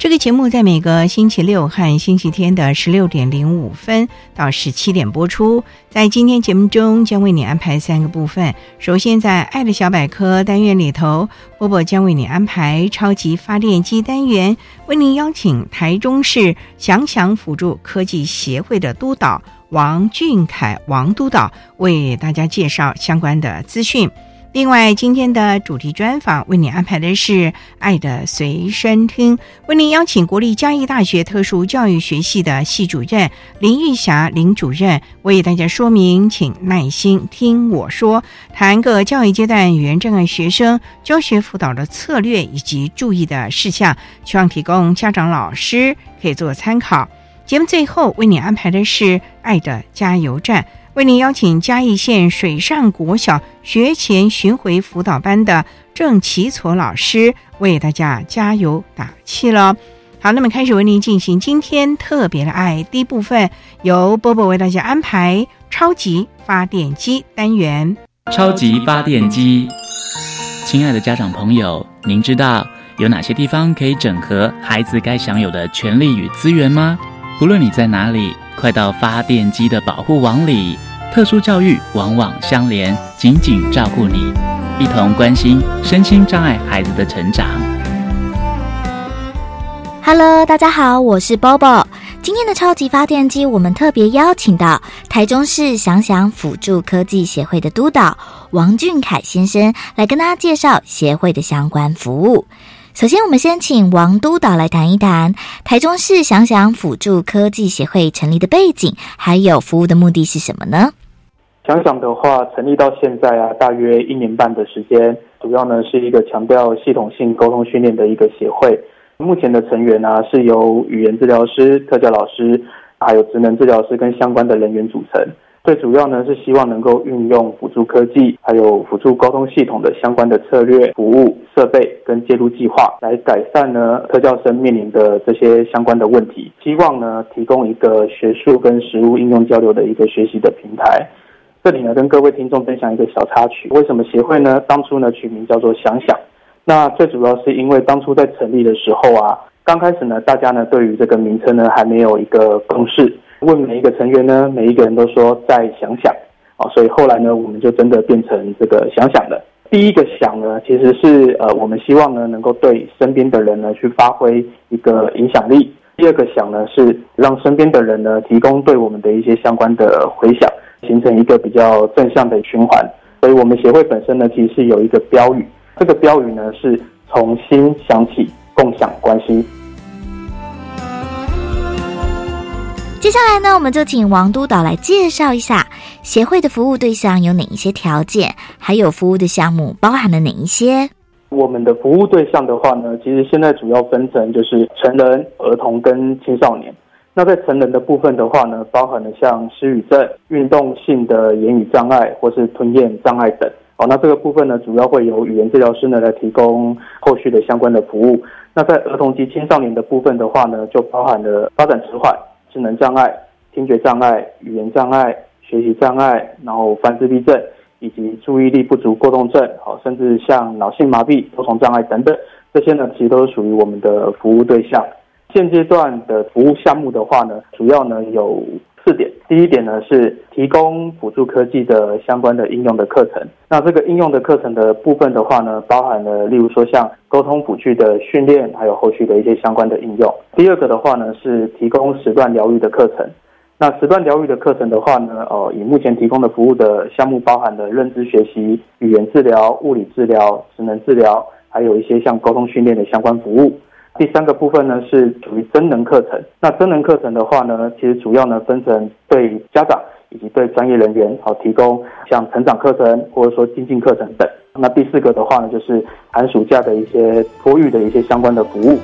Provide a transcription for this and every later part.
这个节目在每个星期六和星期天的十六点零五分到十七点播出。在今天节目中，将为你安排三个部分。首先，在“爱的小百科”单元里头，波波将为你安排超级发电机单元，为您邀请台中市想想辅助科技协会的督导王俊凯王督导为大家介绍相关的资讯。另外，今天的主题专访为你安排的是《爱的随身听》，为您邀请国立嘉义大学特殊教育学系的系主任林玉霞林主任为大家说明，请耐心听我说，谈各教育阶段语言障碍学生教学辅导的策略以及注意的事项，希望提供家长老师可以做参考。节目最后为你安排的是《爱的加油站》。为您邀请嘉义县水上国小学前巡回辅导班的郑奇措老师为大家加油打气了。好，那么开始为您进行今天特别的爱第一部分，由波波为大家安排超级发电机单元。超级发电机，亲爱的家长朋友，您知道有哪些地方可以整合孩子该享有的权利与资源吗？无论你在哪里。快到发电机的保护网里，特殊教育网网相连，紧紧照顾你，一同关心身心障碍孩子的成长。Hello，大家好，我是 Bobo。今天的超级发电机，我们特别邀请到台中市想想辅助科技协会的督导王俊凯先生来跟大家介绍协会的相关服务。首先，我们先请王督导来谈一谈台中市想想辅助科技协会成立的背景，还有服务的目的是什么呢？想想的话，成立到现在啊，大约一年半的时间，主要呢是一个强调系统性沟通训练的一个协会。目前的成员呢是由语言治疗师、特教老师，还有职能治疗师跟相关的人员组成。最主要呢是希望能够运用辅助科技，还有辅助沟通系统的相关的策略、服务、设备跟介入计划，来改善呢特教生面临的这些相关的问题。希望呢提供一个学术跟实务应用交流的一个学习的平台。这里呢跟各位听众分享一个小插曲：为什么协会呢当初呢取名叫做想想？那最主要是因为当初在成立的时候啊，刚开始呢大家呢对于这个名称呢还没有一个共识。问每一个成员呢，每一个人都说再想想，啊，所以后来呢，我们就真的变成这个想想的。第一个想呢，其实是呃，我们希望呢，能够对身边的人呢去发挥一个影响力。第二个想呢，是让身边的人呢提供对我们的一些相关的回响，形成一个比较正向的循环。所以我们协会本身呢，其实是有一个标语，这个标语呢是从心想起，共享关心。接下来呢，我们就请王督导来介绍一下协会的服务对象有哪一些条件，还有服务的项目包含了哪一些。我们的服务对象的话呢，其实现在主要分成就是成人、儿童跟青少年。那在成人的部分的话呢，包含了像失语症、运动性的言语障碍或是吞咽障碍等。哦，那这个部分呢，主要会由语言治疗师呢来提供后续的相关的服务。那在儿童及青少年的部分的话呢，就包含了发展迟缓。智能障碍、听觉障碍、语言障碍、学习障碍，然后泛自闭症，以及注意力不足过动症，好，甚至像脑性麻痹、多重障碍等等，这些呢，其实都是属于我们的服务对象。现阶段的服务项目的话呢，主要呢有四点。第一点呢是提供辅助科技的相关的应用的课程。那这个应用的课程的部分的话呢，包含了例如说像沟通辅具的训练，还有后续的一些相关的应用。第二个的话呢是提供时段疗愈的课程。那时段疗愈的课程的话呢，呃，以目前提供的服务的项目包含了认知学习、语言治疗、物理治疗、职能治疗，还有一些像沟通训练的相关服务。第三个部分呢是属于真能课程。那真能课程的话呢，其实主要呢分成对家长以及对专业人员好提供像成长课程或者说精进课程等。那第四个的话呢，就是寒暑假的一些托育的一些相关的服务。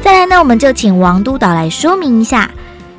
再来呢，我们就请王督导来说明一下。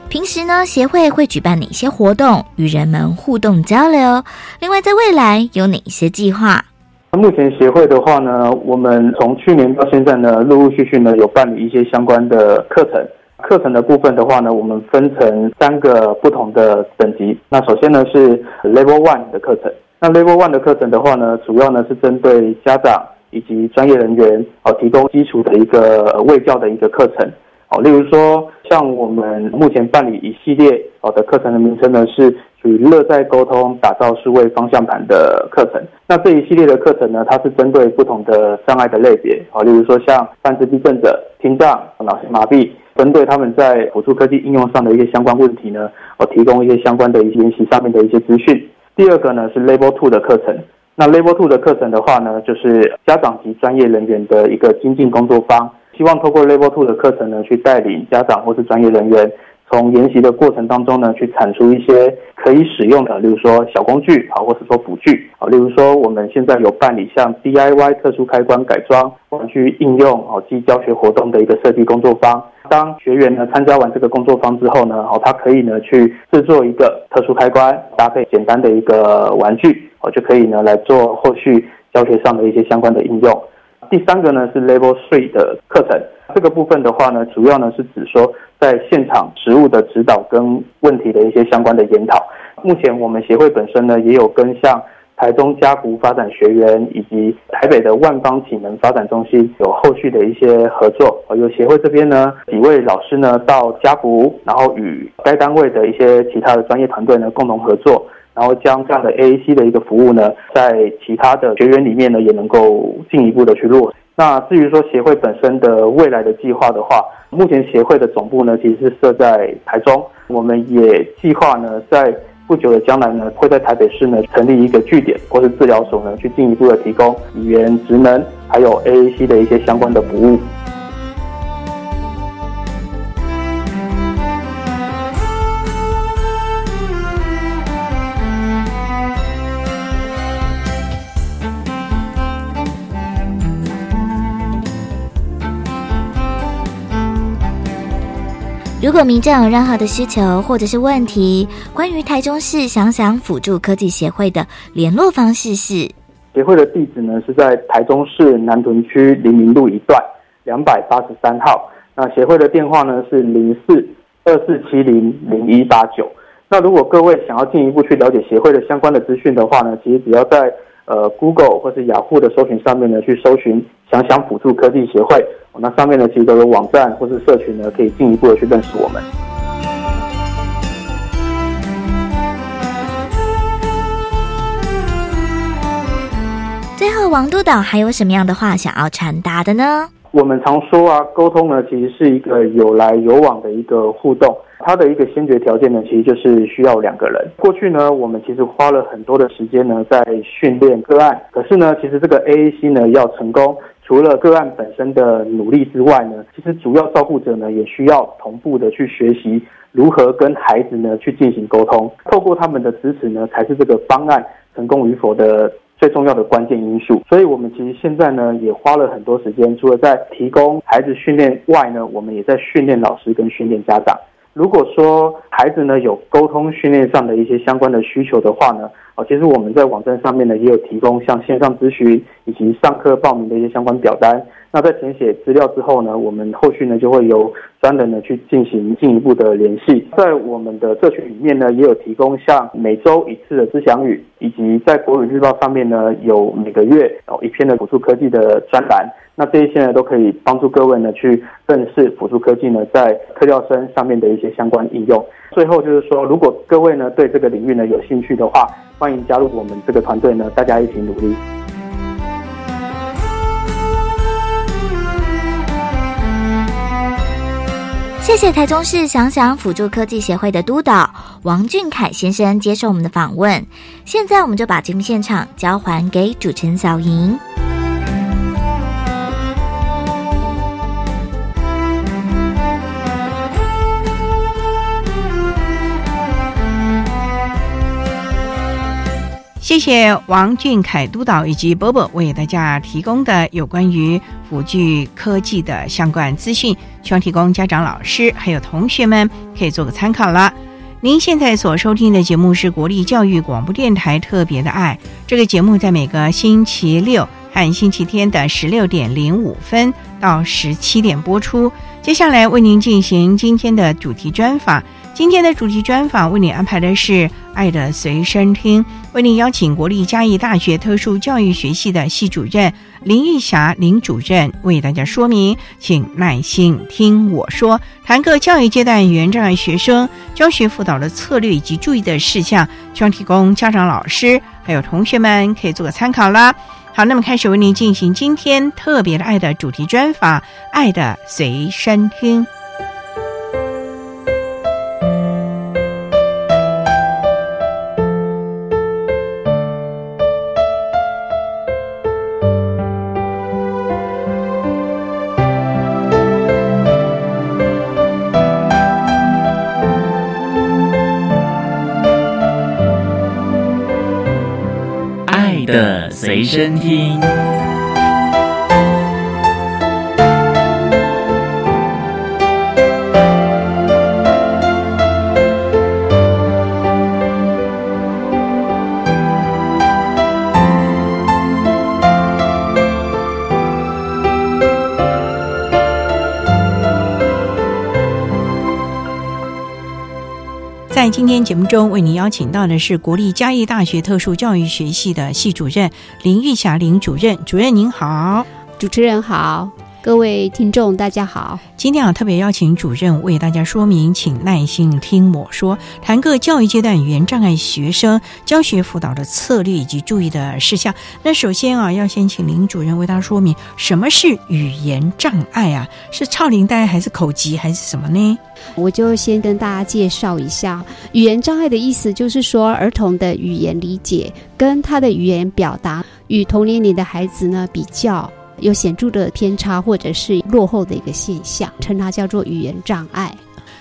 平时呢，协会会举办哪些活动与人们互动交流？另外，在未来有哪些计划？目前协会的话呢，我们从去年到现在呢，陆陆续续呢有办理一些相关的课程。课程的部分的话呢，我们分成三个不同的等级。那首先呢是 Level One 的课程。那 Level One 的课程的话呢，主要呢是针对家长以及专业人员，哦，提供基础的一个卫教的一个课程。哦，例如说，像我们目前办理一系列哦的课程的名称呢，是属于乐在沟通打造数位方向盘的课程。那这一系列的课程呢，它是针对不同的障碍的类别，哦，例如说像半自闭症者、听障、脑性麻痹，针对他们在辅助科技应用上的一些相关问题呢，我提供一些相关的一些研习上面的一些资讯。第二个呢是 Level Two 的课程。那 Level Two 的课程的话呢，就是家长及专业人员的一个精进工作坊。希望透过 Level Two 的课程呢，去带领家长或是专业人员，从研习的过程当中呢，去产出一些可以使用的，例如说小工具啊，或是说辅具啊，例如说我们现在有办理像 DIY 特殊开关改装玩具应用啊及教学活动的一个设计工作坊。当学员呢参加完这个工作坊之后呢，哦，他可以呢去制作一个特殊开关，搭配简单的一个玩具，哦，就可以呢来做后续教学上的一些相关的应用。第三个呢是 Level Three 的课程，这个部分的话呢，主要呢是指说在现场实物的指导跟问题的一些相关的研讨。目前我们协会本身呢，也有跟像台中家福发展学员以及台北的万方启能发展中心有后续的一些合作。有协会这边呢几位老师呢到家福，然后与该单位的一些其他的专业团队呢共同合作。然后将这样的 AAC 的一个服务呢，在其他的学员里面呢，也能够进一步的去落。那至于说协会本身的未来的计划的话，目前协会的总部呢，其实是设在台中。我们也计划呢，在不久的将来呢，会在台北市呢成立一个据点或是治疗所呢，去进一步的提供语言、职能还有 AAC 的一些相关的服务。如果民众有任何的需求或者是问题，关于台中市想想辅助科技协会的联络方式是：协会的地址呢是在台中市南屯区黎明路一段两百八十三号。那协会的电话呢是零四二四七零零一八九。那如果各位想要进一步去了解协会的相关的资讯的话呢，其实只要在呃 Google 或是雅虎的搜寻上面呢去搜寻想想辅助科技协会。那上面呢，其实都有网站或是社群呢，可以进一步的去认识我们。最后，王督导还有什么样的话想要传达的呢？我们常说啊，沟通呢，其实是一个有来有往的一个互动。它的一个先决条件呢，其实就是需要两个人。过去呢，我们其实花了很多的时间呢，在训练个案。可是呢，其实这个 AAC 呢，要成功。除了个案本身的努力之外呢，其实主要照顾者呢也需要同步的去学习如何跟孩子呢去进行沟通，透过他们的支持呢，才是这个方案成功与否的最重要的关键因素。所以，我们其实现在呢也花了很多时间，除了在提供孩子训练外呢，我们也在训练老师跟训练家长。如果说孩子呢有沟通训练上的一些相关的需求的话呢，哦，其实我们在网站上面呢也有提供像线上咨询以及上课报名的一些相关表单，那在填写资料之后呢，我们后续呢就会由专人呢去进行进一步的联系。在我们的社群里面呢，也有提供像每周一次的知祥语，以及在国语日报上面呢有每个月哦一篇的辅助科技的专栏。那这一些呢都可以帮助各位呢去认识辅助科技呢在特教生上面的一些相关应用。最后就是说，如果各位呢对这个领域呢有兴趣的话，欢迎加入我们这个团队呢，大家一起努力。谢谢台中市想想辅助科技协会的督导王俊凯先生接受我们的访问。现在我们就把节目现场交还给主持人小莹。谢谢王俊凯督导以及波波为大家提供的有关于辅具科技的相关资讯，希望提供家长、老师还有同学们可以做个参考了。您现在所收听的节目是国立教育广播电台特别的爱，这个节目在每个星期六和星期天的十六点零五分到十七点播出。接下来为您进行今天的主题专访。今天的主题专访为你安排的是《爱的随身听》，为你邀请国立嘉义大学特殊教育学系的系主任林玉霞林主任为大家说明，请耐心听我说，谈个教育阶段语言障碍学生教学辅导的策略以及注意的事项，希望提供家长、老师还有同学们可以做个参考啦。好，那么开始为您进行今天特别的爱的主题专访，《爱的随身听》。的随身听。今天节目中，为您邀请到的是国立嘉义大学特殊教育学系的系主任林玉霞林主任。主任您好，主持人好，各位听众大家好。今天啊，特别邀请主任为大家说明，请耐心听我说，谈个教育阶段语言障碍学生教学辅导的策略以及注意的事项。那首先啊，要先请林主任为大家说明什么是语言障碍啊？是超龄呆还是口疾还是什么呢？我就先跟大家介绍一下，语言障碍的意思就是说，儿童的语言理解跟他的语言表达与同年龄的孩子呢比较有显著的偏差或者是落后的一个现象，称它叫做语言障碍。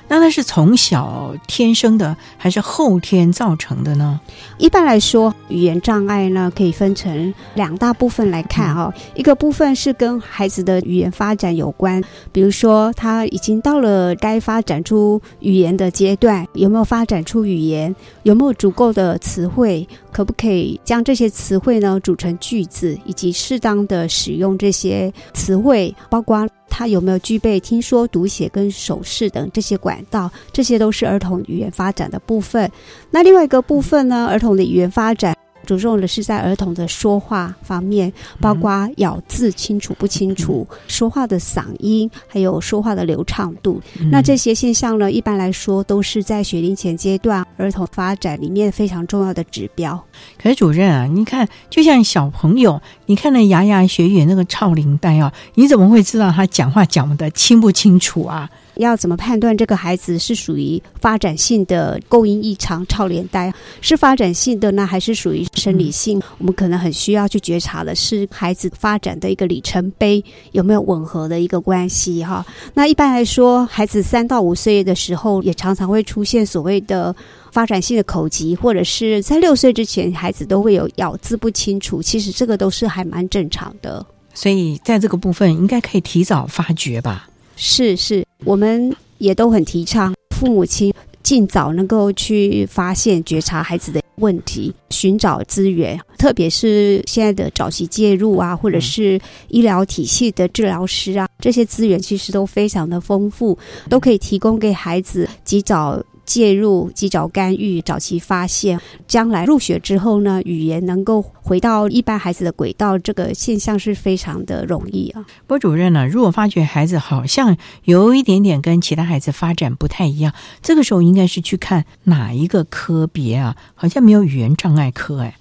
那它是从小天生的还是后天造成的呢？一般来说，语言障碍呢可以分成两大部分来看哈、一个部分是跟孩子的语言发展有关，比如说他已经到了该发展出语言的阶段，有没有发展出语言，有没有足够的词汇，可不可以将这些词汇呢组成句子，以及适当的使用这些词汇，包括。他有没有具备听说读写跟手势等这些管道？这些都是儿童语言发展的部分。那另外一个部分呢？儿童的语言发展着重的是在儿童的说话方面，包括咬字清楚不清楚、说话的嗓音，还有说话的流畅度。那这些现象呢，一般来说都是在学龄前阶段儿童发展里面非常重要的指标。可是主任啊，你看，就像小朋友，你看那牙牙学语那个超龄带啊，你怎么会知道他讲话讲的清不清楚啊？要怎么判断这个孩子是属于发展性的构音异常、超连带，是发展性的呢，还是属于生理性？我们可能很需要去觉察的是孩子发展的一个里程碑有没有吻合的一个关系哈。那一般来说，孩子三到五岁的时候，也常常会出现所谓的。发展性的口疾，或者是在六岁之前，孩子都会有咬字不清楚。其实这个都是还蛮正常的，所以在这个部分应该可以提早发觉吧？是是，我们也都很提倡父母亲尽早能够去发现、觉察孩子的问题，寻找资源，特别是现在的早期介入啊，或者是医疗体系的治疗师啊，这些资源其实都非常的丰富，都可以提供给孩子及早。介入、及早干预、早期发现，将来入学之后呢，语言能够回到一般孩子的轨道，这个现象是非常的容易啊。郭主任呢，如果发觉孩子好像有一点点跟其他孩子发展不太一样，这个时候应该是去看哪一个科别啊？好像没有语言障碍科哎，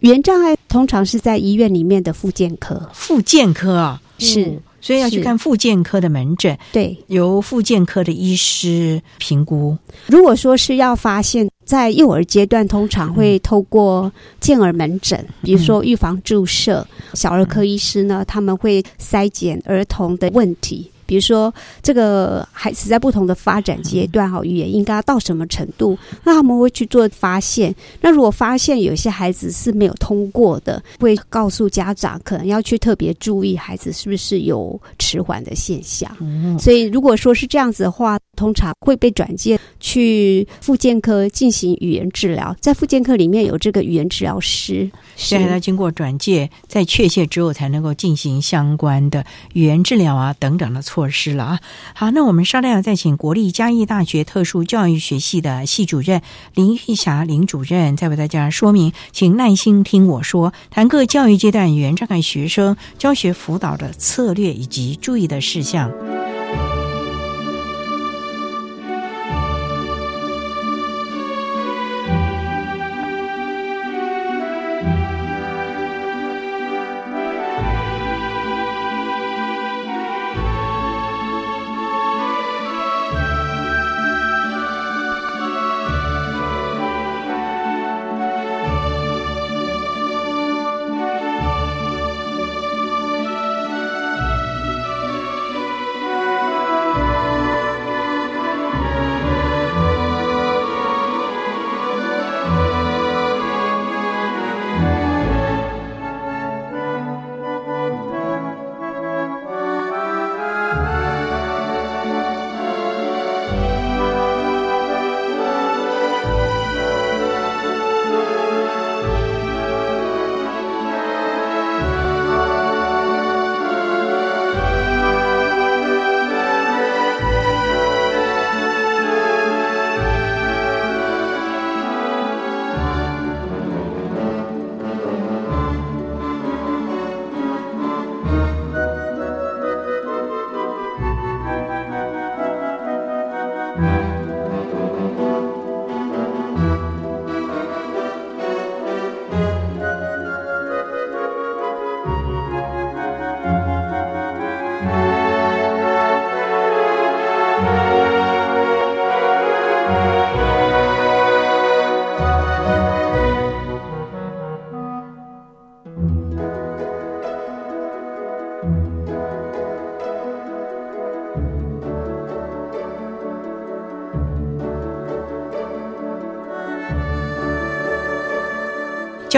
语言障碍通常是在医院里面的复健科，复健科啊是。所以要去看复健科的门诊，对，由复健科的医师评估。如果说是要发现，在幼儿阶段，通常会透过健儿门诊，比如说预防注射，小儿科医师呢，他们会筛检儿童的问题。比如说，这个孩子在不同的发展阶段，哈，语言应该到什么程度？那他们会去做发现。那如果发现有些孩子是没有通过的，会告诉家长，可能要去特别注意孩子是不是有迟缓的现象。所以，如果说是这样子的话，通常会被转介去复健科进行语言治疗。在复健科里面有这个语言治疗师，现在要经过转介，在确切之后才能够进行相关的语言治疗啊等等的措。施了啊！好，那我们稍待要再请国立嘉义大学特殊教育学系的系主任林玉霞林主任，再为大家说明，请耐心听我说，谈各教育阶段语言障碍学生教学辅导的策略以及注意的事项。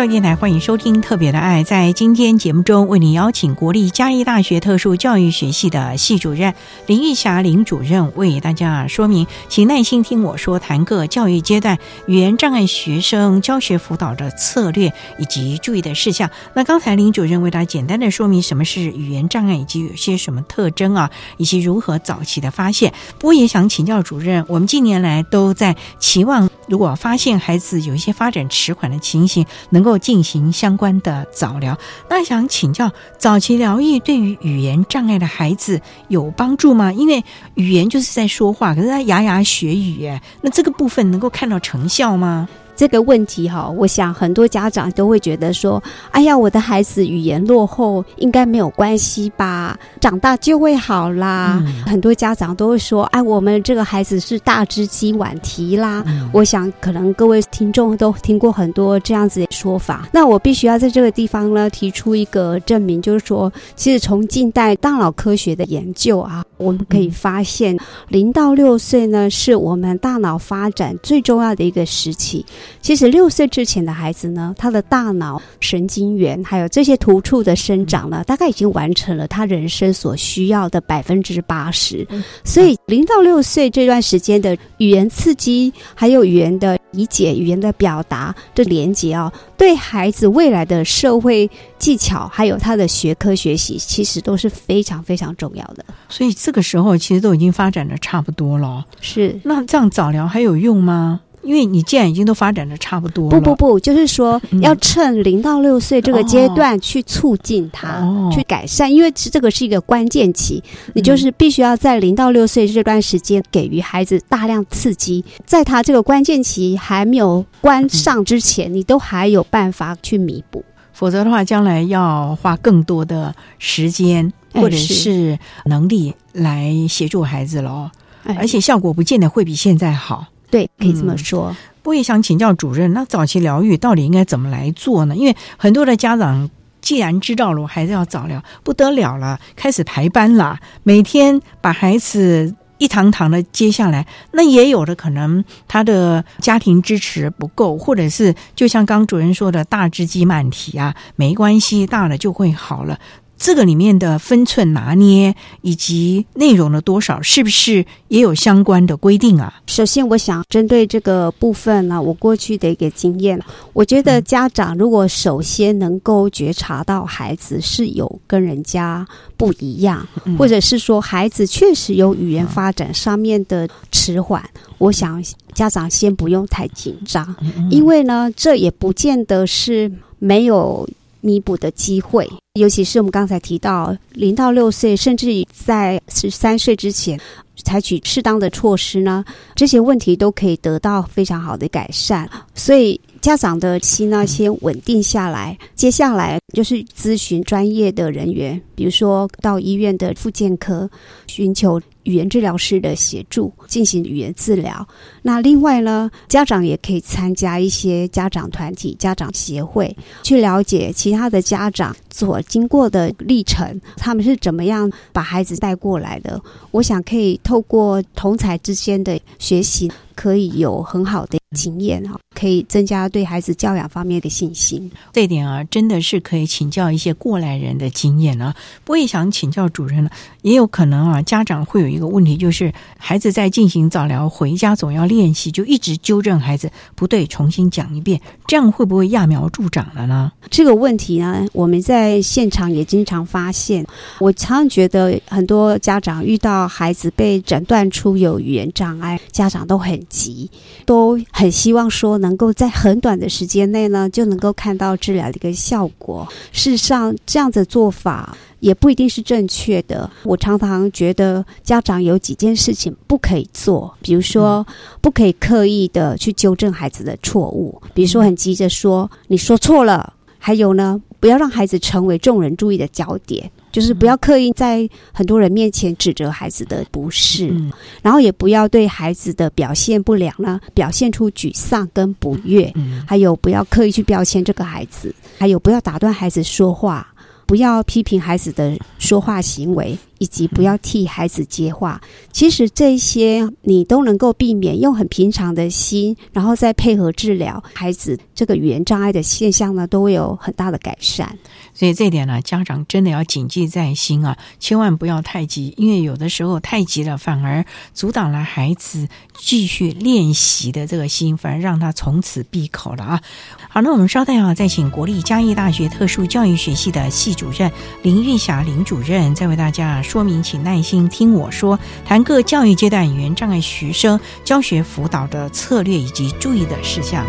电台欢迎收听《特别的爱》。在今天节目中，为您邀请国立嘉义大学特殊教育学系的系主任林玉霞林主任为大家说明，请耐心听我说，谈个教育阶段语言障碍学生教学辅导的策略以及注意的事项。那刚才林主任为大家简单的说明什么是语言障碍，以及有些什么特征啊，以及如何早期的发现。不过也想请教主任，我们近年来都在期望，如果发现孩子有一些发展迟缓的情形，能够进行相关的早疗，那想请教早期疗愈对于语言障碍的孩子有帮助吗？因为语言就是在说话，可是他牙牙学语，哎，那这个部分能够看到成效吗？这个问题哈，我想很多家长都会觉得说：“哎呀，我的孩子语言落后，应该没有关系吧？长大就会好啦。”很多家长都会说：“哎，我们这个孩子是大只鸡晚啼啦。”我想可能各位听众都听过很多这样子的说法。那我必须要在这个地方呢提出一个证明，就是说，其实从近代大脑科学的研究啊，我们可以发现，零到六岁呢是我们大脑发展最重要的一个时期。其实六岁之前的孩子呢，他的大脑、神经元还有这些突触的生长呢，大概已经完成了他人生所需要的百分之八十。所以零到六岁这段时间的语言刺激，还有语言的理解、语言的表达的连接啊，对孩子未来的社会技巧还有他的学科学习，其实都是非常非常重要的。所以这个时候其实都已经发展的差不多了。是，那这样早疗还有用吗？因为你既然已经都发展的差不多了，不不不，就是说要趁零到六岁这个阶段去促进他，去改善，因为这个是一个关键期，你就是必须要在零到六岁这段时间给予孩子大量刺激，在他这个关键期还没有关上之前，你都还有办法去弥补，否则的话，将来要花更多的时间或者是能力来协助孩子了，而且效果不见得会比现在好。对，可以这么说。我也想请教主任，那早期疗愈到底应该怎么来做呢？因为很多的家长既然知道了我孩子要早疗，不得了了，开始排班了，每天把孩子一堂堂的接下来。那也有的可能他的家庭支持不够，或者是就像刚主任说的大只鸡慢体啊，没关系，大了就会好了。这个里面的分寸拿捏以及内容的多少，是不是也有相关的规定啊？首先，我想针对这个部分呢，我过去的一个经验，我觉得家长如果首先能够觉察到孩子是有跟人家不一样，或者是说孩子确实有语言发展上面的迟缓，我想家长先不用太紧张，因为呢，这也不见得是没有。弥补的机会，尤其是我们刚才提到零到六岁，甚至于在十三岁之前，采取适当的措施呢，这些问题都可以得到非常好的改善。所以家长的心呢，先稳定下来，接下来就是咨询专业的人员，比如说到医院的复健科，寻求。语言治疗师的协助进行语言治疗。那另外呢，家长也可以参加一些家长团体、家长协会，去了解其他的家长所经过的历程，他们是怎么样把孩子带过来的。我想可以透过同才之间的学习。可以有很好的经验哈，可以增加对孩子教养方面的信心。这点啊，真的是可以请教一些过来人的经验啊。我也想请教主任了，也有可能啊，家长会有一个问题，就是孩子在进行早疗回家总要练习，就一直纠正孩子不对，重新讲一遍，这样会不会揠苗助长了呢？这个问题呢，我们在现场也经常发现。我常常觉得很多家长遇到孩子被诊断出有语言障碍，家长都很。急，都很希望说能够在很短的时间内呢，就能够看到治疗的一个效果。事实上，这样的做法也不一定是正确的。我常常觉得家长有几件事情不可以做，比如说不可以刻意的去纠正孩子的错误，比如说很急着说你说错了，还有呢，不要让孩子成为众人注意的焦点。就是不要刻意在很多人面前指责孩子的不是，然后也不要对孩子的表现不良呢表现出沮丧跟不悦，还有不要刻意去标签这个孩子，还有不要打断孩子说话，不要批评孩子的说话行为。以及不要替孩子接话，其实这些你都能够避免，用很平常的心，然后再配合治疗，孩子这个语言障碍的现象呢，都会有很大的改善。所以这一点呢，家长真的要谨记在心啊，千万不要太急，因为有的时候太急了，反而阻挡了孩子继续练习的这个心，反而让他从此闭口了啊。好，那我们稍待啊，再请国立嘉义大学特殊教育学系的系主任林玉霞林主任，再为大家。说明，请耐心听我说，谈各教育阶段语言障碍学生教学辅导的策略以及注意的事项。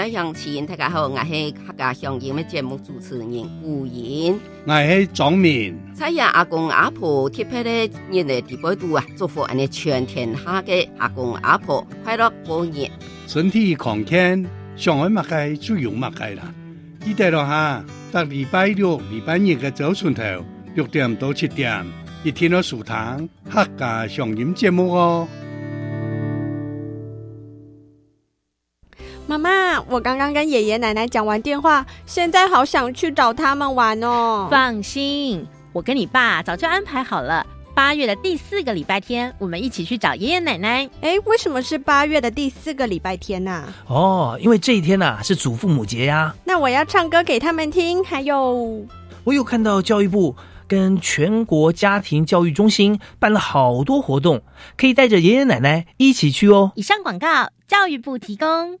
位亲爱乡亲，大家好，我是客家乡音的节目主持人顾言，我是张敏。在呀，阿公阿婆特别的日的地波度啊，祝福俺哋全天下嘅阿公阿婆快乐过年，身体康健，上海马街就用马街啦。记得咯哈，到礼拜六、礼拜日嘅早晨头六点到七点，一天到樹堂客家乡音节目哦。媽媽，我刚刚跟爷爷奶奶讲完电话，现在好想去找他们玩哦。放心，我跟你爸早就安排好了，八月的第四个礼拜天，我们一起去找爷爷奶奶。哎，为什么是八月的第四个礼拜天呢、啊？哦，因为这一天呐、啊、是祖父母节呀、啊。那我要唱歌给他们听，还有，我有看到教育部跟全国家庭教育中心办了好多活动，可以带着爷爷奶奶一起去哦。以上广告，教育部提供。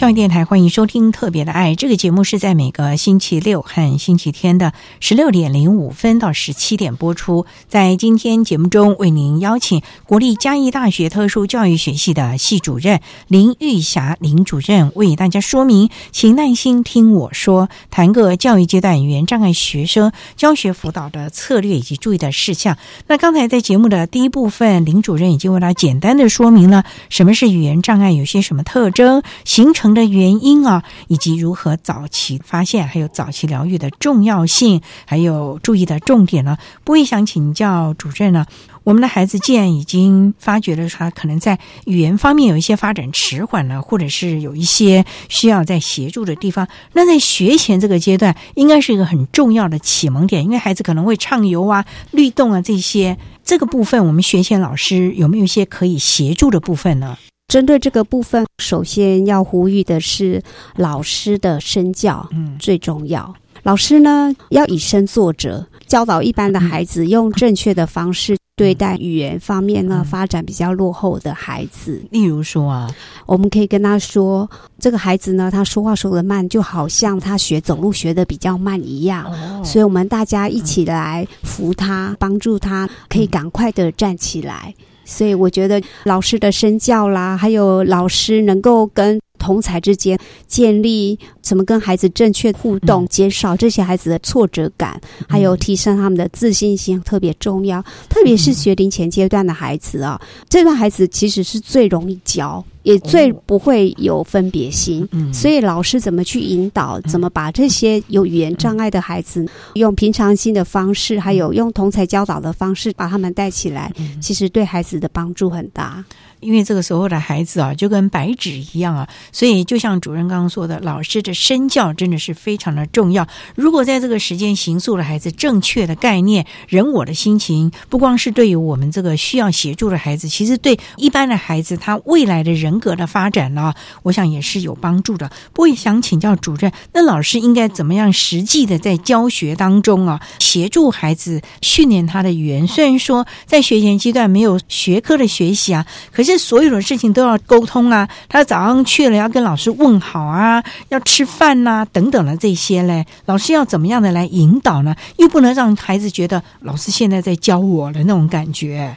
教育电台欢迎收听《特别的爱》这个节目，是在每个星期六和星期天的十六点零五分到十七点播出。在今天节目中，为您邀请国立嘉义大学特殊教育学系的系主任林玉霞林主任为大家说明，请耐心听我说，谈个教育阶段语言障碍学生教学辅导的策略以及注意的事项。那刚才在节目的第一部分，林主任已经为大家簡單的说明了什么是语言障碍，有些什么特征，形成的原因啊，以及如何早期发现，还有早期疗愈的重要性，还有注意的重点呢？不會想请教主任呢？我们的孩子既然已经发觉了他可能在语言方面有一些发展迟缓了，或者是有一些需要在协助的地方，那在学前这个阶段应该是一个很重要的启蒙点，因为孩子可能会畅游啊、律动啊这些，这个部分我们学前老师有没有一些可以协助的部分呢？針對這個部分，首先要呼吁的是老师的身教，嗯，最重要。老师呢要以身作则，教导一般的孩子用正确的方式对待语言方面呢发展比较落后的孩子。例如说啊，我们可以跟他说，这个孩子呢，他说话说的慢，就好像他学走路学的比较慢一样。哦，所以我们大家一起来扶他，帮助他，可以赶快的站起來。所以我觉得老师的身教啦，还有老师能够跟同才之间建立怎么跟孩子正确互动，减少这些孩子的挫折感，还有提升他们的自信心，特别重要。特别是学龄前阶段的孩子啊，这段孩子其实是最容易教。也最不会有分别心，嗯，所以老师怎么去引导，怎么把这些有语言障碍的孩子，用平常心的方式，还有用同才教导的方式，把他们带起来，其实对孩子的帮助很大。因为这个时候的孩子啊，就跟白纸一样啊，所以就像主任刚刚说的，老师的身教真的是非常的重要。如果在这个时间形塑了孩子正确的概念、人我的心情，不光是对于我们这个需要协助的孩子，其实对一般的孩子，他未来的人格的发展呢，我想也是有帮助的。不會想请教主任，那老师应该怎么样实际的在教学当中啊，协助孩子训练他的语言？虽然说在学前阶段没有学科的学习啊，可是。這所有的事情都要沟通啊！他早上去了要跟老师问好啊，要吃饭呐、啊，等等的这些嘞，老师要怎么样的来引导呢？又不能让孩子觉得老师现在在教我的那种感觉。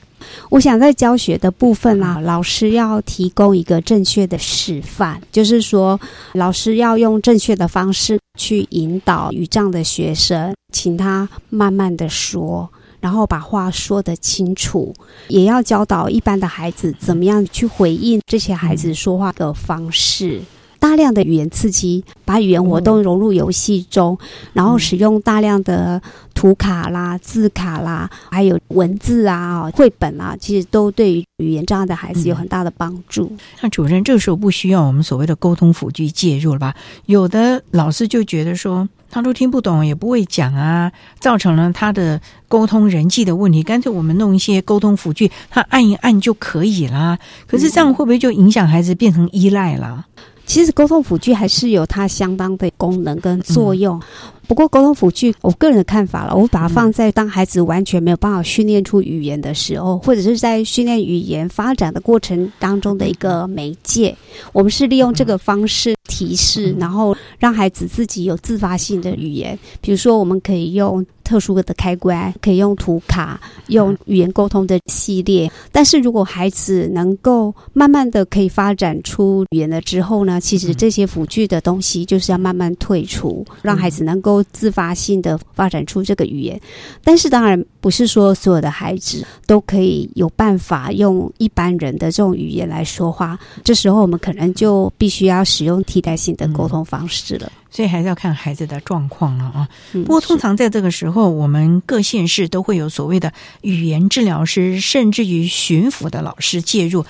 我想在教学的部分啊，老师要提供一个正确的示范，就是说老师要用正确的方式去引导语障的学生，请他慢慢的說。然後把話說得清楚，也要教導一般的孩子怎麼樣去回應這些孩子說話的方式。大量的语言刺激，把语言活动融入游戏中，然后使用大量的图卡啦、字卡啦，还有文字啊、绘本啊，其实都对于语言障碍的孩子有很大的帮助。那主任这个时候不需要我们所谓的沟通辅具介入了吧？有的老师就觉得说。他都听不懂，也不会讲啊，造成了他的沟通人际的问题。干脆我们弄一些沟通辅具，他按一按就可以啦。可是这样会不会就影响孩子变成依赖了？其实沟通辅具还是有它相当的功能跟作用。不过沟通辅具，我个人的看法了，我把它放在当孩子完全没有办法训练出语言的时候，或者是在训练语言发展的过程当中的一个媒介。我们是利用这个方式提示，然后让孩子自己有自发性的语言。比如说，我们可以用。特殊的开关可以用图卡，用语言沟通的系列。但是如果孩子能够慢慢的可以发展出语言了之后呢，其实这些辅具的东西就是要慢慢退出，让孩子能够自发性的发展出这个语言。但是当然不是说所有的孩子都可以有办法用一般人的这种语言来说话。这时候我们可能就必须要使用替代性的沟通方式了。所以还是要看孩子的状况了啊。不过通常在这个时候，我们各县市都会有所谓的语言治疗师，甚至于巡抚的老师介入。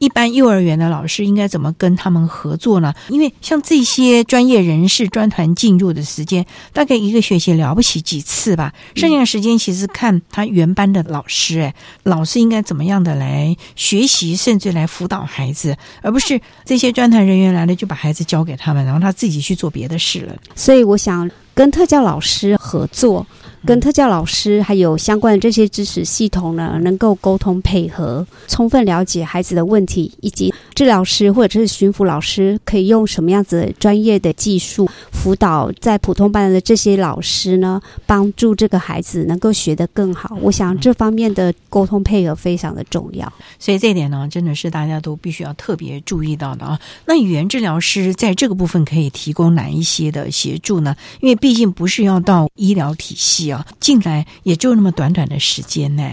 一般幼儿园的老师应该怎么跟他们合作呢？因为像这些专业人士专团进入的时间，大概一个学期了不起几次吧。剩下的时间其实看他原班的老师，哎，老师应该怎么样的来学习，甚至来辅导孩子，而不是这些专团人员来了就把孩子交给他们，然后他自己去做别的事了。所以我想跟特教老师合作。跟特教老师还有相关的这些知识系统呢，能够沟通配合，充分了解孩子的问题，以及治疗师或者是巡抚老师可以用什么样子专业的技术辅导在普通班的这些老师呢，帮助这个孩子能够学得更好。我想这方面的沟通配合非常的重要，所以这一点呢，真的是大家都必须要特别注意到的啊。那语言治疗师在这个部分可以提供哪一些的协助呢？因为毕竟不是要到医疗体系。进来也就那么短短的时间呢，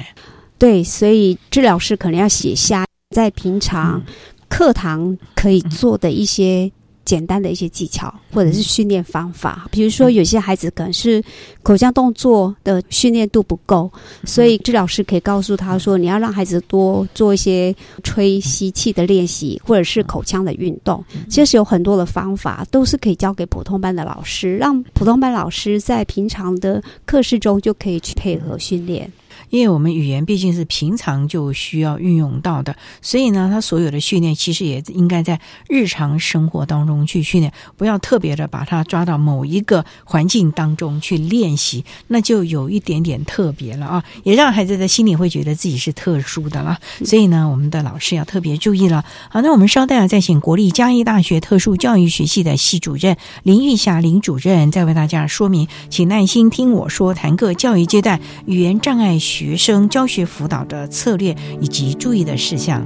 对，所以治疗师可能要写下在平常课堂可以做的一些简单的一些技巧，或者是训练方法。比如说，有些孩子可能是口腔动作的训练度不够，所以治疗师可以告诉他说：“你要让孩子多做一些吹吸气的练习，或者是口腔的运动。”其实有很多的方法都是可以交给普通班的老师，让普通班老师在平常的课室中就可以去配合训练。因为我们语言毕竟是平常就需要运用到的，所以呢，他所有的训练其实也应该在日常生活当中去训练，不要特别的把它抓到某一个环境当中去练习，那就有一点点特别了啊，也让孩子的心里会觉得自己是特殊的了。所以呢，我们的老师要特别注意了。好，那我们稍待啊，再请国立嘉义大学特殊教育学系的系主任林玉霞林主任再为大家说明，请耐心听我说，谈个教育阶段语言障碍。学学生教学辅导的策略以及注意的事项。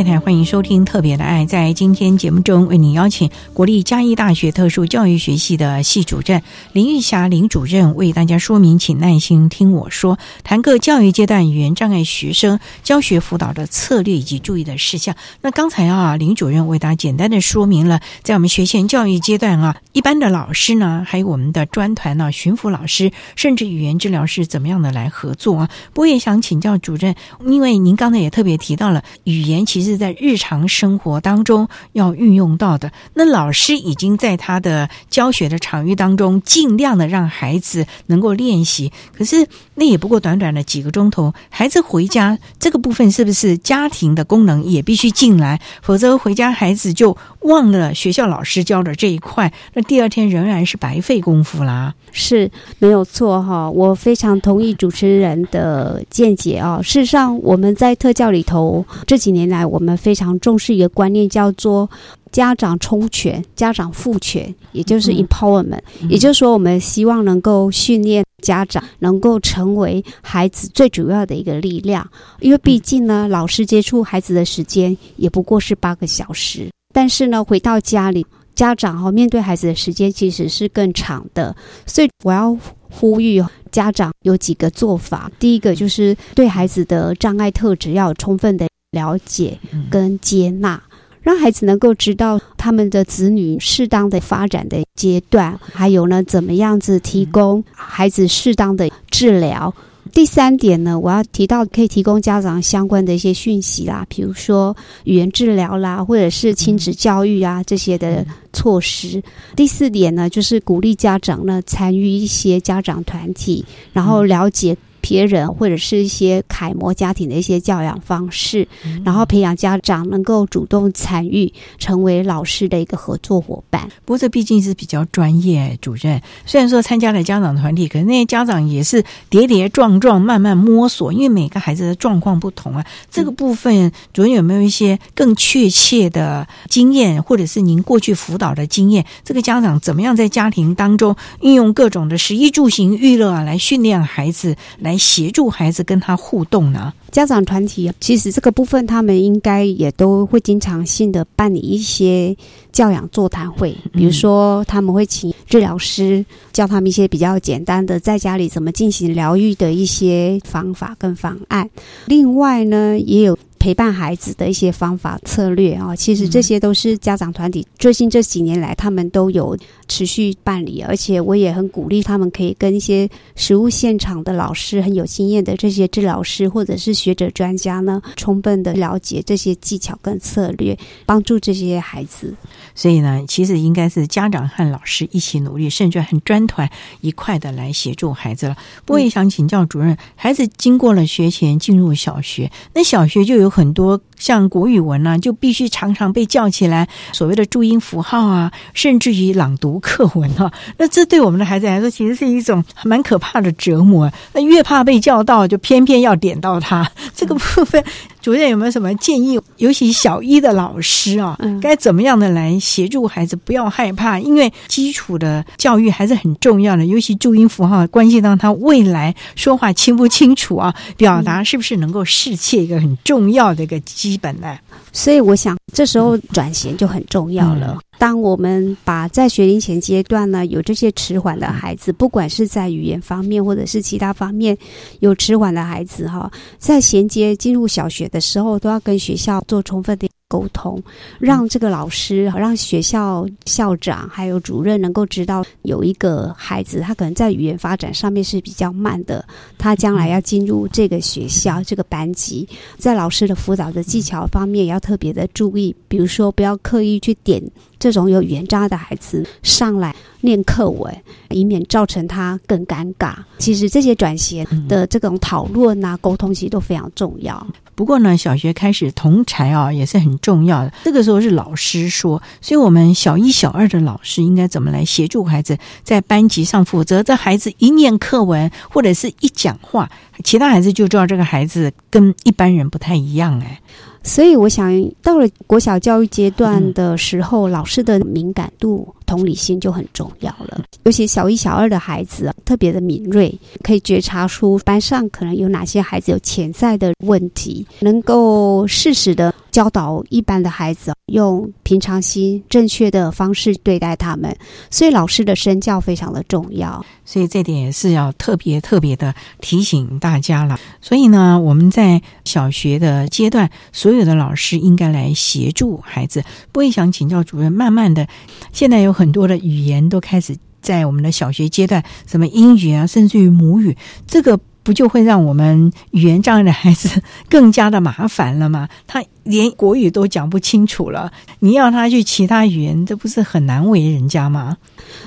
电台欢迎收听《特别的爱》。在今天节目中，为您邀请国立嘉义大学特殊教育学系的系主任林玉霞林主任为大家说明，请耐心听我说，谈各教育阶段语言障碍学生教学辅导的策略以及注意的事项。那刚才啊，林主任为大家简单的说明了，在我们学前教育阶段啊，一般的老师呢，还有我们的专团呢、巡抚老师，甚至语言治疗师怎么样的来合作啊？我也想请教主任，因为您刚才也特别提到了语言。其实，是在日常生活当中要运用到的，那老师已经在他的教学的场域当中，尽量的让孩子能够练习。可是，那也不过短短的几个钟头，孩子回家这个部分，是不是家庭的功能也必须进来？否则回家孩子就忘了学校老师教的这一块，那第二天仍然是白费功夫啦。是没有错哈，我非常同意主持人的见解啊。事实上，我们在特教里头这几年来，我们非常重视一个观念，叫做家长充权、家长赋权，也就是 empowerment。也就是说，我们希望能够训练家长，能够成为孩子最主要的一个力量。因为毕竟呢，老师接触孩子的时间也不过是八个小时，但是呢，回到家里。家长哈面对孩子的时间其实是更长的，所以我要呼吁家长有几个做法。第一个就是对孩子的障碍特质要有充分的了解跟接纳，让孩子能够知道他们的子女适当的发展的阶段，还有呢怎么样子提供孩子适当的治疗。第三点呢，我要提到可以提供家长相关的一些讯息啦，比如说语言治疗啦，或者是亲子教育啊这些的措施。第四点呢，就是鼓励家长呢参与一些家长团体，然后了解。别人或者是一些楷模家庭的一些教养方式，然后培养家长能够主动参与，成为老师的一个合作伙伴。不过这毕竟是比较专业，主任虽然说参加了家长团体，可是那些家长也是跌跌撞撞，慢慢摸索，因为每个孩子的状况不同啊。这个部分主任有没有一些更确切的经验，或者是您过去辅导的经验？这个家长怎么样在家庭当中运用各种的食衣住行娱乐啊，来训练孩子来？来协助孩子跟他互动呢？家长团体其实这个部分，他们应该也都会经常性的办理一些教养座谈会，比如说他们会请治疗师教他们一些比较简单的在家里怎么进行疗愈的一些方法跟方案。另外呢，也有。陪伴孩子的一些方法策略啊，其实这些都是家长团体最近这几年来他们都有持续办理，而且我也很鼓励他们可以跟一些实物现场的老师很有经验的这些治疗师或者是学者专家呢，充分的了解这些技巧跟策略，帮助这些孩子。所以呢，其实应该是家长和老师一起努力，甚至很专团一块的来协助孩子了。不过也想请教主任，孩子经过了学前进入小学，那小学就有。很多像国语文呢，就必须常常被叫起来，所谓的注音符号啊，甚至于朗读课文啊，那这对我们的孩子来说，其实是一种蛮可怕的折磨。那越怕被叫到，就偏偏要点到他这个部分。主任有没有什么建议？尤其小一的老师啊，该怎么样的来协助孩子不要害怕？因为基础的教育还是很重要的，尤其注音符号关系到他未来说话清不清楚啊，表达是不是能够适切，一个很重要的一个基本呢？所以我想，这时候转型就很重要了。当我们把在学龄前阶段呢，有这些迟缓的孩子，不管是在语言方面或者是其他方面有迟缓的孩子，哈，在衔接进入小学的时候，都要跟学校做充分的。沟通，让这个老师、让学校校长还有主任能够知道，有一个孩子他可能在语言发展上面是比较慢的，他将来要进入这个学校、这个班级，在老师的辅导的技巧方面也要特别的注意，比如说不要刻意去点这种有语言障碍的孩子上来念课文，以免造成他更尴尬。其实这些转型的这种讨论啊、沟通，其实都非常重要。不过呢，小学开始同才啊也是很重要的。这个时候是老师说，所以我们小一、小二的老师应该怎么来协助孩子在班级上？否则这孩子一念课文或者是一讲话，其他孩子就知道这个孩子跟一般人不太一样哎。所以我想到了国小教育阶段的时候，老师的敏感度。同理心就很重要了，尤其小一、小二的孩子特别的敏锐，可以觉察出班上可能有哪些孩子有潜在的问题，能够适时的教导一般的孩子用平常心、正确的方式对待他们，所以老师的身教非常的重要。所以这点也是要特别特别的提醒大家了。所以呢，我们在小学的阶段，所有的老师应该来协助孩子。不会想请教主任，慢慢的，现在有很多的语言都开始在我们的小学阶段，什么英语啊，甚至于母语，这个。不就会让我们语言障碍的孩子更加的麻烦了吗？他连国语都讲不清楚了，你要他去其他语言，这不是很难为人家吗？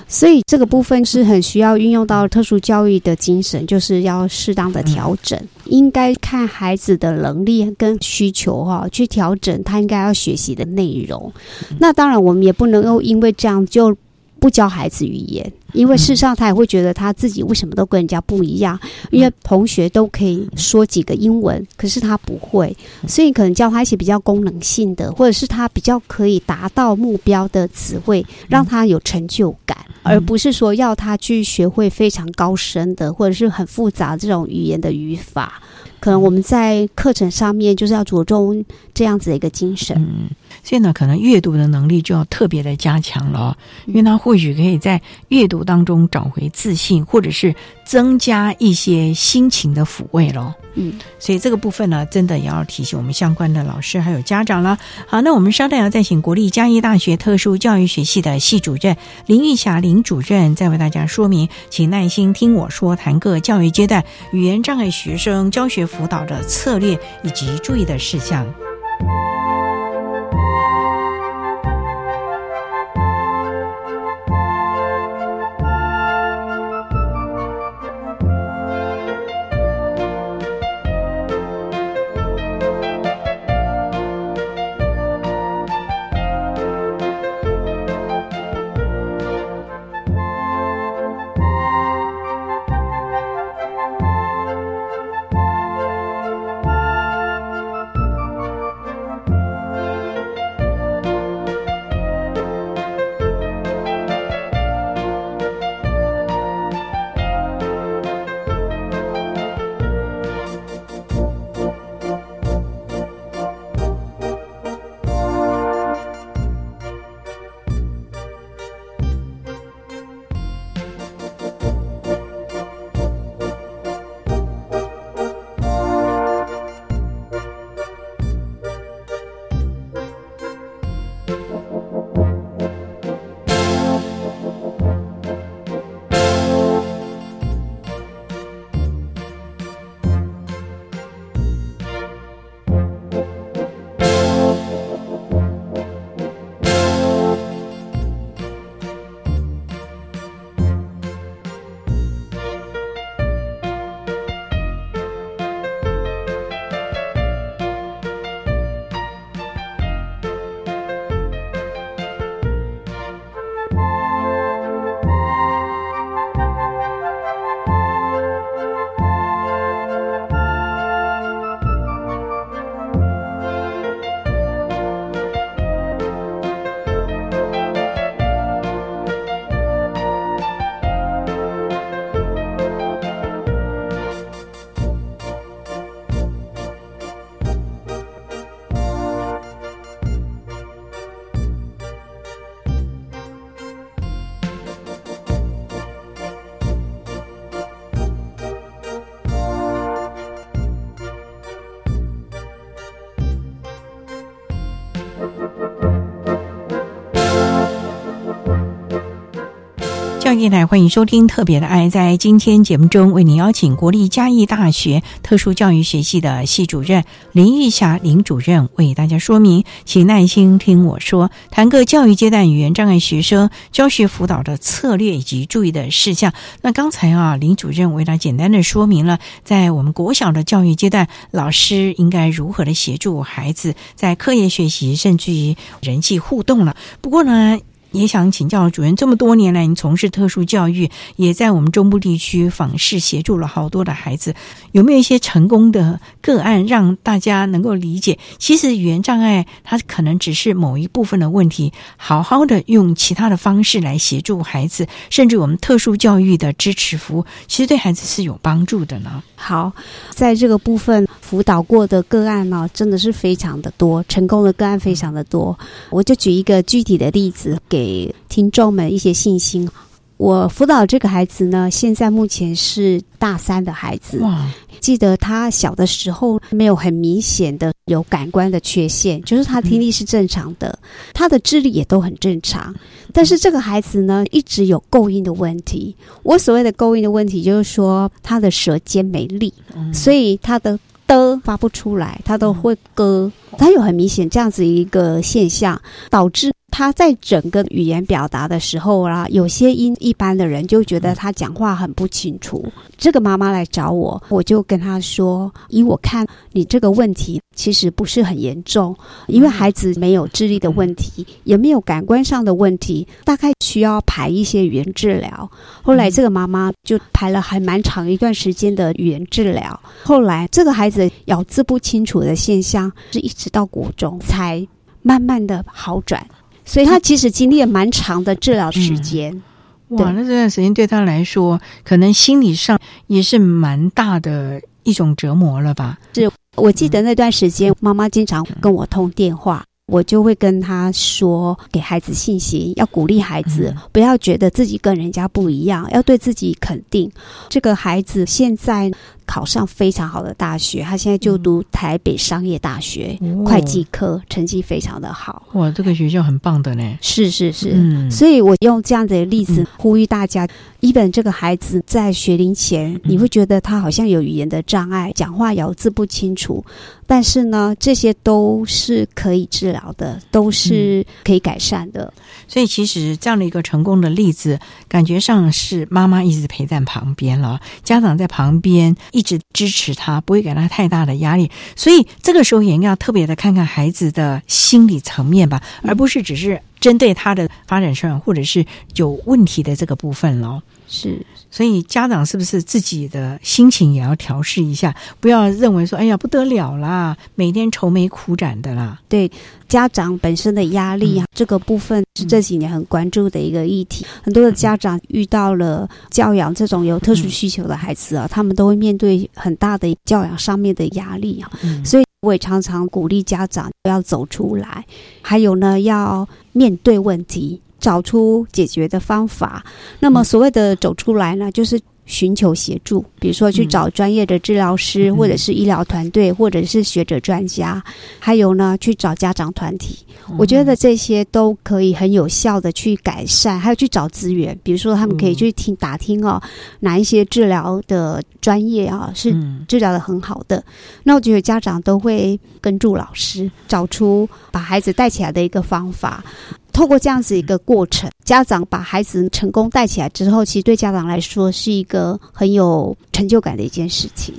所以这个部分是很需要运用到特殊教育的精神，就是要适当的调整，应该看孩子的能力跟需求哈，去调整他应该要学习的内容。那当然，我们也不能够因为这样就。不教孩子语言，因为事实上他也会觉得他自己为什么都跟人家不一样。因为同学都可以说几个英文，可是他不会，所以可能教他一些比较功能性的，或者是他比较可以达到目标的词汇，让他有成就感，而不是说要他去学会非常高深的或者是很复杂这种语言的语法。可能我们在课程上面就是要着重这样子的一个精神。嗯，现在可能阅读的能力就要特别的加强了，因为他或许可以在阅读当中找回自信，或者是增加一些心情的抚慰咯。嗯，所以这个部分呢，真的也要提醒我们相关的老师还有家长了。好，那我们稍待要再请国立嘉义大学特殊教育学系的系主任林玉霞林主任，再为大家说明，请耐心听我说，谈个教育阶段语言障碍学生教学辅导的策略以及注意的事项。电台欢迎收听《特别的爱》。在今天节目中，为您邀请国立嘉义大学特殊教育学系的系主任林玉霞林主任为大家说明，请耐心听我说，谈个教育阶段语言障碍学生教学辅导的策略以及注意的事项。那刚才啊，林主任为大家简单的说明了，在我们国小的教育阶段，老师应该如何的协助孩子在课业学习，甚至于人际互动了。不过呢。也想请教主任，这么多年来，你从事特殊教育，也在我们中部地区访视，协助了好多的孩子，有没有一些成功的个案，让大家能够理解？其实语言障碍它可能只是某一部分的问题，好好的用其他的方式来协助孩子，甚至我们特殊教育的支持服务，其实对孩子是有帮助的呢。好，在这个部分辅导过的个案呢，真的是非常的多，成功的个案非常的多。我就举一个具体的例子给听众们一些信心。我辅导这个孩子呢，现在目前是大三的孩子。哇！记得他小的时候没有很明显的有感官的缺陷，就是他听力是正常的，他的智力也都很正常。但是这个孩子呢，一直有构音的问题。我所谓的构音的问题，就是说他的舌尖没力，所以他的的发不出来，他都会割。他有很明显这样子一个现象，导致。他在整个语言表达的时候啊，有些音一般的人就觉得他讲话很不清楚。这个妈妈来找我，我就跟她说：“以我看，你这个问题其实不是很严重，因为孩子没有智力的问题，也没有感官上的问题，大概需要排一些语言治疗。”后来这个妈妈就排了还蛮长一段时间的语言治疗。后来这个孩子咬字不清楚的现象，是一直到国中才慢慢的好转。所以他其实经历了蛮长的治疗时间，哇！那这段时间对他来说，可能心理上也是蛮大的一种折磨了吧？是我记得那段时间，妈妈经常跟我通电话，我就会跟他说，给孩子信心，要鼓励孩子，不要觉得自己跟人家不一样，要对自己肯定。这个孩子现在。考上非常好的大学，他现在就读台北商业大学会计科，成绩非常的好。哇，这个学校很棒的呢。是是是，嗯，所以我用这样的例子呼吁大家：一本这个孩子在学龄前，你会觉得他好像有语言的障碍，讲话咬字不清楚，但是呢，这些都是可以治疗的，都是可以改善的。所以，其实这样的一个成功的例子，感觉上是妈妈一直陪在旁边了，家长在旁边。一直支持他，不会给他太大的压力，所以这个时候也应该要特别的看看孩子的心理层面吧，而不是只是针对他的发展上或者是有问题的这个部分喽。是，所以家长是不是自己的心情也要调试一下，不要认为说，哎呀不得了啦，每天愁眉苦展的啦。对，家长本身的压力啊，这个部分是这几年很关注的一个议题。很多的家长遇到了教养这种有特殊需求的孩子啊，他们都会面对很大的教养上面的压力啊。所以我也常常鼓励家长要走出来，还有呢，要面对问题。找出解决的方法。那么，所谓的走出来呢，就是寻求协助，比如说去找专业的治疗师，或者是医疗团队，或者是学者专家，还有呢，去找家长团体。我觉得这些都可以很有效的去改善，还有去找资源，比如说他们可以去听打听哦，哪一些治疗的专业啊是治疗的很好的。那我觉得家长都会跟住老师，找出把孩子带起来的一个方法。透过这样子一个过程，家长把孩子成功带起来之后，其实对家长来说是一个很有成就感的一件事情。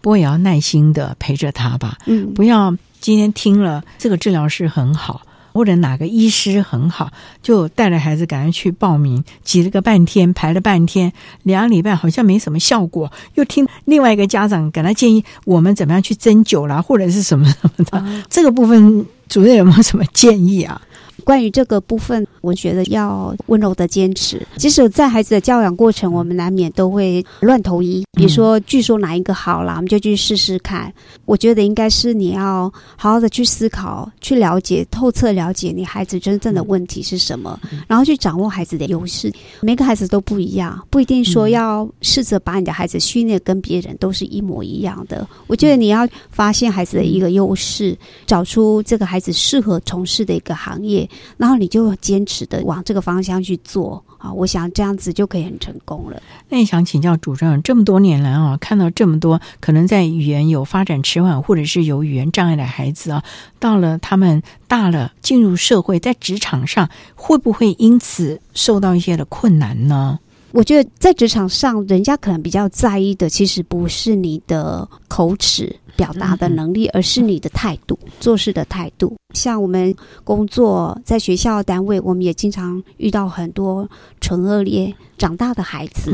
不过也要耐心的陪着他吧，嗯，不要今天听了这个治疗师很好，或者哪个医师很好，就带着孩子赶快去报名，挤了个半天，排了半天，两个礼拜好像没什么效果，又听另外一个家长给他建议我们怎么样去针灸啦，或者是什么什么的，这个部分主任有没有什么建议啊？关于这个部分，我觉得要温柔的坚持。即使在孩子的教养过程，我们难免都会乱投医。比如说，据说哪一个好了，我们就去试试看。我觉得应该是你要好好的去思考、去了解、透彻了解你孩子真正的问题是什么，然后去掌握孩子的优势。每个孩子都不一样，不一定说要试着把你的孩子训练跟别人都是一模一样的。我觉得你要发现孩子的一个优势，找出这个孩子适合从事的一个行业。然后你就坚持的往这个方向去做啊！我想这样子就可以很成功了。那也想请教主任，这么多年来啊，看到这么多可能在语言有发展迟缓或者是有语言障碍的孩子啊，到了他们大了进入社会，在职场上会不会因此受到一些的困难呢？我觉得在职场上，人家可能比较在意的，其实不是你的口齿表达的能力，而是你的态度、做事的态度。像我们工作在学校单位，我们也经常遇到很多纯恶劣长大的孩子，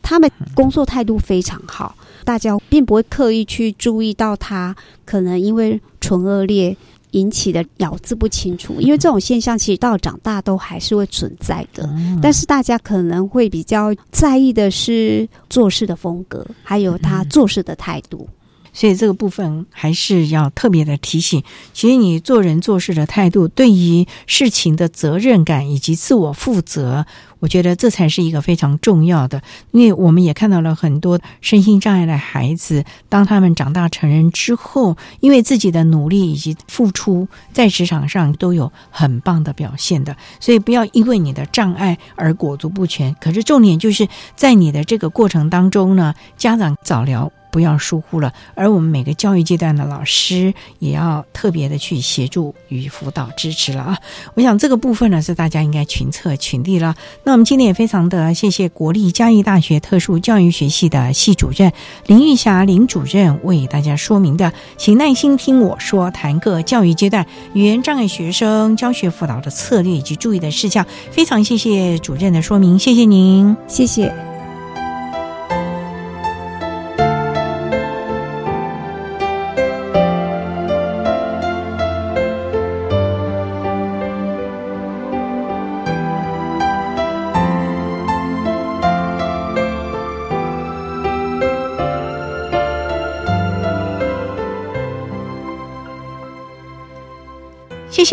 他们工作态度非常好，大家并不会刻意去注意到他可能因为纯恶劣。引起的咬字不清楚，因为这种现象其实到长大都还是会存在的。但是大家可能会比较在意的是做事的风格，还有他做事的态度。所以这个部分还是要特别的提醒。其实你做人做事的态度，对于事情的责任感以及自我负责。我觉得这才是一个非常重要的，因为我们也看到了很多身心障碍的孩子，当他们长大成人之后，因为自己的努力以及付出，在职场上都有很棒的表现的。所以不要因为你的障碍而裹足不前。可是重点就是在你的这个过程当中呢，家长早聊。不要疏忽了，而我们每个教育阶段的老师也要特别的去协助与辅导支持了啊！我想这个部分呢是大家应该群策群力了。那我们今天也非常的谢谢国立嘉义大学特殊教育学系的系主任林玉霞林主任为大家说明的，请耐心听我说，谈个教育阶段语言障碍学生教学辅导的策略以及注意的事项。非常谢谢主任的说明，谢谢您，谢谢。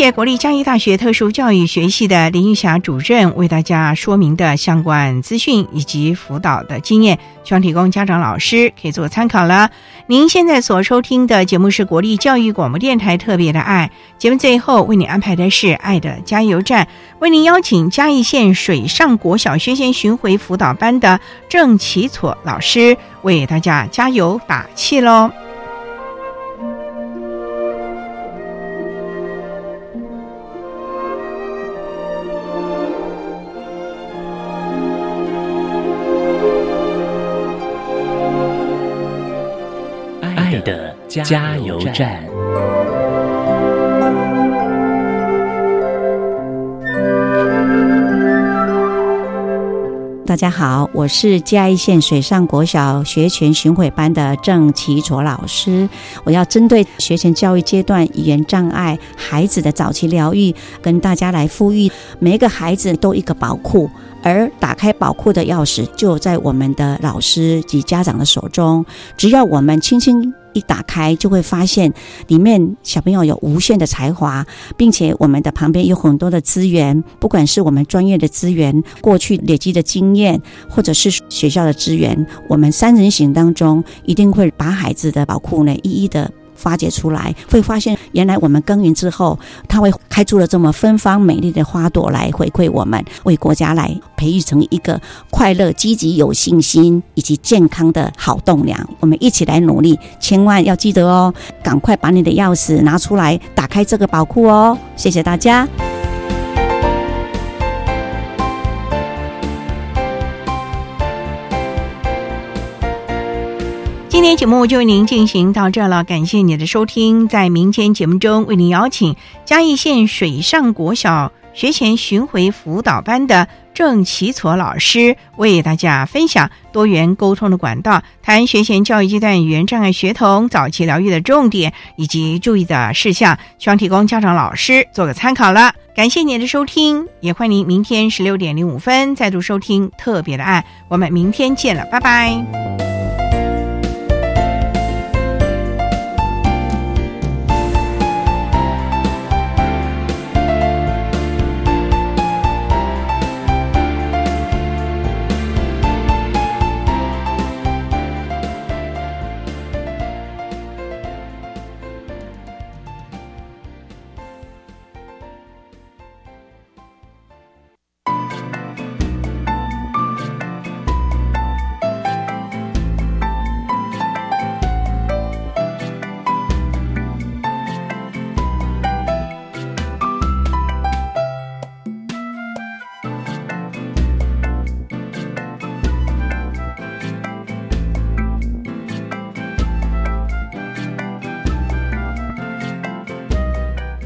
谢国立嘉义大学特殊教育学系的林玉霞主任为大家说明的相关资讯以及辅导的经验，希望提供家长老师可以做参考了。您现在所收听的节目是国立教育广播电台特别的爱节目，最后为您安排的是爱的加油站，为您邀请嘉义县水上国小学前巡回辅导班的郑启措老师为大家加油打气喽。加油站。大家好，我是嘉义县水上国小学前巡回班的郑启卓老师。我要针对学前教育阶段语言障碍孩子的早期疗愈，跟大家来呼吁：每一个孩子都一个宝库。而打开宝库的钥匙就在我们的老师及家长的手中。只要我们轻轻一打开，就会发现里面小朋友有无限的才华，并且我们的旁边有很多的资源，不管是我们专业的资源、过去累积的经验，或者是学校的资源，我们三人行当中一定会把孩子的宝库呢一一的。发掘出来，会发现原来我们耕耘之后，它会开出了这么芬芳美丽的花朵来回馈我们，为国家来培育成一个快乐、积极、有信心以及健康的好栋梁。我们一起来努力，千万要记得哦！赶快把你的钥匙拿出来，打开这个宝库哦！谢谢大家。今天节目就为您进行到这了，感谢你的收听。在明天节目中，为您邀请嘉义县水上国小学前巡回辅导班的郑启措老师，为大家分享多元沟通的管道，谈学前教育阶段语言障碍学童早期疗愈的重点以及注意的事项，希望提供家长老师做个参考了。感谢您的收听，也欢迎您明天十六点零五分再度收听特别的爱，我们明天见了，拜拜。